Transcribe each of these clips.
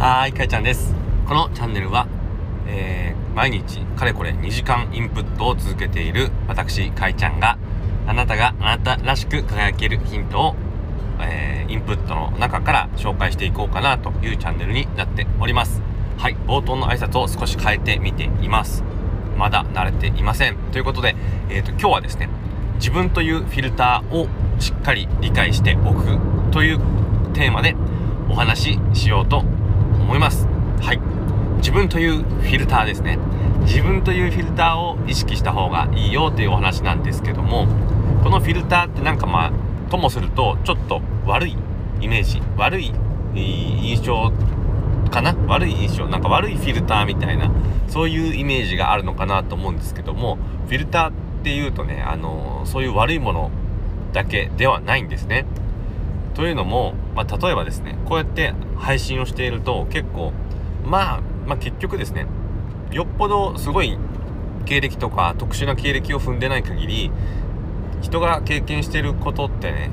はーい、かいちゃんです。このチャンネルは、えー、毎日かれこれ2時間インプットを続けている私、かいちゃんが、あなたがあなたらしく輝けるヒントを、えー、インプットの中から紹介していこうかなというチャンネルになっております。はい、冒頭の挨拶を少し変えてみています。まだ慣れていません。ということで、えーと、今日はですね、自分というフィルターをしっかり理解しておくというテーマでお話ししようと思います。はい。自分というフィルターですね。自分というフィルターを意識した方がいいよというお話なんですけども、このフィルターってなんかまあ、ともするとちょっと悪いイメージ、悪い印象かな？悪い印象、なんか悪いフィルターみたいな、そういうイメージがあるのかなと思うんですけども、フィルターっていうとね、あのそういう悪いものだけではないんですね。というのも、まあ、例えばですねこうやって配信をしていると結構、まあ、まあ結局ですねよっぽどすごい経歴とか特殊な経歴を踏んでない限り人が経験してることってね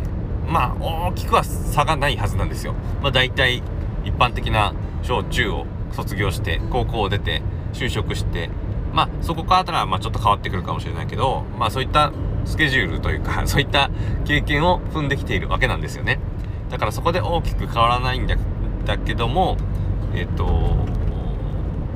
まあ大きくは差がないはずなんですよ。まあ、大体一般的な小中を卒業して高校を出て就職してまあそこからまあちょっと変わってくるかもしれないけどまあそういったスケジュールというかそういった経験を踏んできているわけなんですよね。だからそこで大きく変わらないんだだけどもえっ、と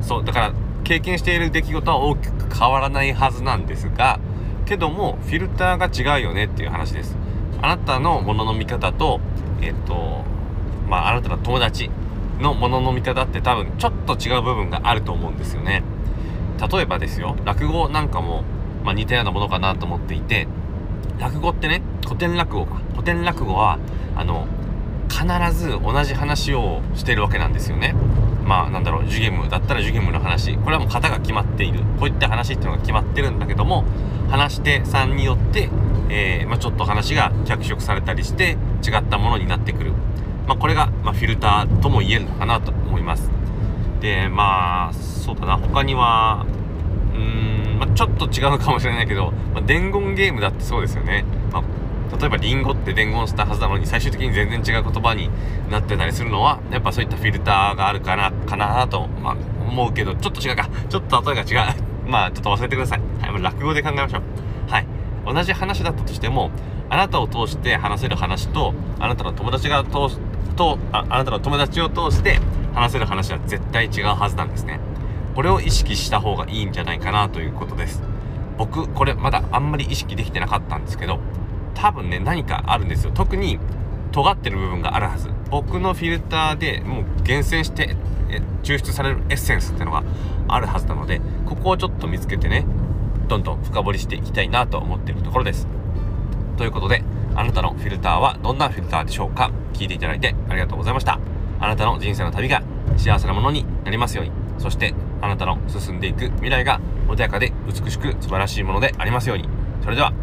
そうだから経験している出来事は大きく変わらないはずなんですがけどもフィルターが違うよねっていう話です。あなたのものの見方とえっ、とまああなたの友達のものの見方って多分ちょっと違う部分があると思うんですよね。例えばですよ落語なんかも、まあ、似たようなものかなと思っていて落語ってね古典落語か。古典落語はあの必ず同じ話をしてるわけなんですよね。まあなんだろう、ジュゲムだったらジュゲムの話。これはもう型が決まっている。こういった話っていうのが決まってるんだけども、話し手さんによって、えー、まあ、ちょっと話が脚色されたりして違ったものになってくる。まあこれが、まあ、フィルターとも言えるのかなと思います。で、まあ、そうだな、他には、うーん、まあ、ちょっと違うかもしれないけど、ま、伝言ゲームだってそうですよね。まあ例えばリンゴって伝言したはずなのに最終的に全然違う言葉になってたりするのはやっぱそういったフィルターがあるかなかなと、まあ、思うけどちょっと違うか。ちょっと例えが違う。まあちょっと忘れてください、はい、もう落語で考えましょうはい。同じ話だったとしてもあなたを通して話せる話とあなたの友達が通すとああなたの友達を通して話せる話は絶対違うはずなんですねこれを意識した方がい。い。んじゃない。かなとい。うことです僕これまだあんまり意識できてなかったんですけど多分ね何かあるんですよ。特に尖ってる部分があるはず。僕のフィルターでもう厳選して抽出されるエッセンスってのがあるはずなのでここをちょっと見つけてねどんどん深掘りしていきたいなと思っているところです。ということであなたのフィルターはどんなフィルターでしょうか？聞いていただいてありがとうございました。あなたの人生の旅が幸せなものになりますように。そしてあなたの進んでいく未来が穏やかで美しく素晴らしいものでありますように。それでは